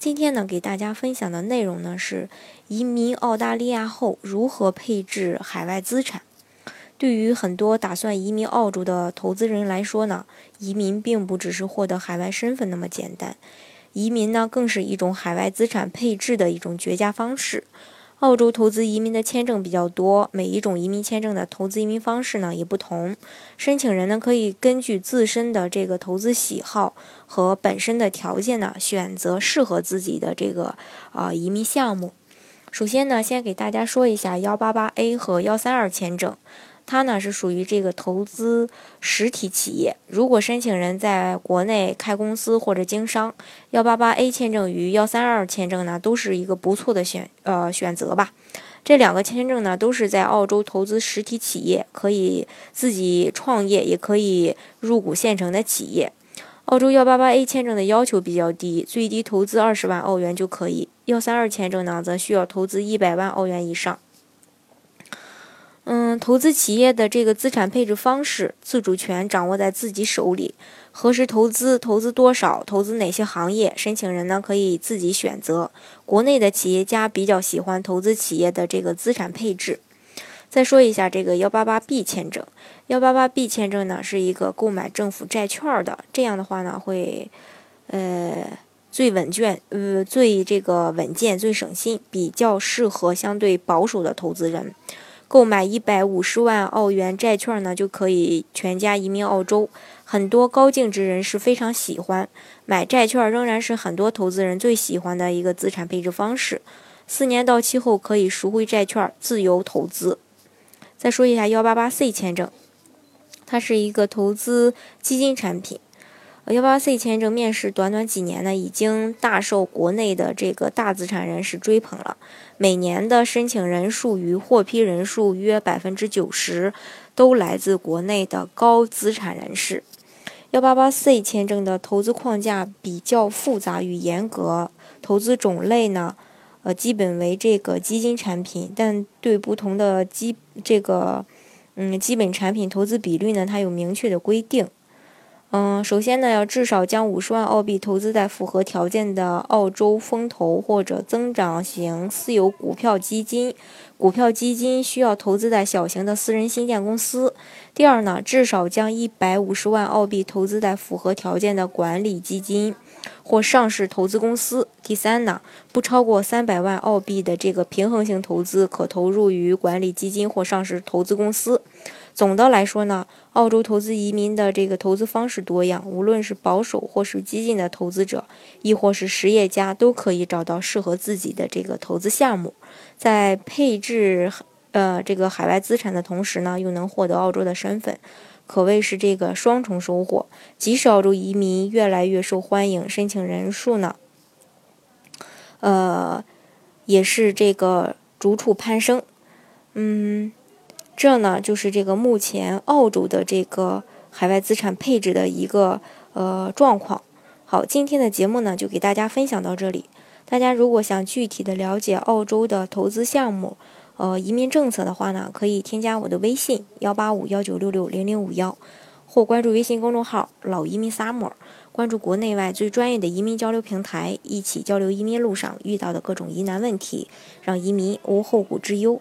今天呢，给大家分享的内容呢是移民澳大利亚后如何配置海外资产。对于很多打算移民澳洲的投资人来说呢，移民并不只是获得海外身份那么简单，移民呢更是一种海外资产配置的一种绝佳方式。澳洲投资移民的签证比较多，每一种移民签证的投资移民方式呢也不同。申请人呢可以根据自身的这个投资喜好和本身的条件呢，选择适合自己的这个啊移民项目。首先呢，先给大家说一下幺八八 A 和幺三二签证。它呢是属于这个投资实体企业。如果申请人在国内开公司或者经商，幺八八 A 签证与幺三二签证呢都是一个不错的选呃选择吧。这两个签证呢都是在澳洲投资实体企业，可以自己创业，也可以入股现成的企业。澳洲幺八八 A 签证的要求比较低，最低投资二十万澳元就可以。幺三二签证呢则需要投资一百万澳元以上。嗯，投资企业的这个资产配置方式，自主权掌握在自己手里。何时投资，投资多少，投资哪些行业，申请人呢可以自己选择。国内的企业家比较喜欢投资企业的这个资产配置。再说一下这个幺八八 B 签证，幺八八 B 签证呢是一个购买政府债券的，这样的话呢会，呃，最稳健，呃，最这个稳健，最省心，比较适合相对保守的投资人。购买一百五十万澳元债券呢，就可以全家移民澳洲。很多高净值人士非常喜欢买债券，仍然是很多投资人最喜欢的一个资产配置方式。四年到期后可以赎回债券，自由投资。再说一下幺八八 C 签证，它是一个投资基金产品。幺八 C 签证面试短短几年呢，已经大受国内的这个大资产人士追捧了。每年的申请人数与获批人数约百分之九十都来自国内的高资产人士。幺八八 C 签证的投资框架比较复杂与严格，投资种类呢，呃，基本为这个基金产品，但对不同的基这个嗯基本产品投资比率呢，它有明确的规定。嗯，首先呢，要至少将五十万澳币投资在符合条件的澳洲风投或者增长型私有股票基金。股票基金需要投资在小型的私人新建公司。第二呢，至少将一百五十万澳币投资在符合条件的管理基金或上市投资公司。第三呢，不超过三百万澳币的这个平衡性投资可投入于管理基金或上市投资公司。总的来说呢，澳洲投资移民的这个投资方式多样，无论是保守或是激进的投资者，亦或是实业家，都可以找到适合自己的这个投资项目，在配置呃这个海外资产的同时呢，又能获得澳洲的身份，可谓是这个双重收获。即使澳洲移民越来越受欢迎，申请人数呢，呃，也是这个逐处攀升，嗯。这呢，就是这个目前澳洲的这个海外资产配置的一个呃状况。好，今天的节目呢，就给大家分享到这里。大家如果想具体的了解澳洲的投资项目、呃移民政策的话呢，可以添加我的微信幺八五幺九六六零零五幺，或关注微信公众号“老移民 summer”，关注国内外最专业的移民交流平台，一起交流移民路上遇到的各种疑难问题，让移民无后顾之忧。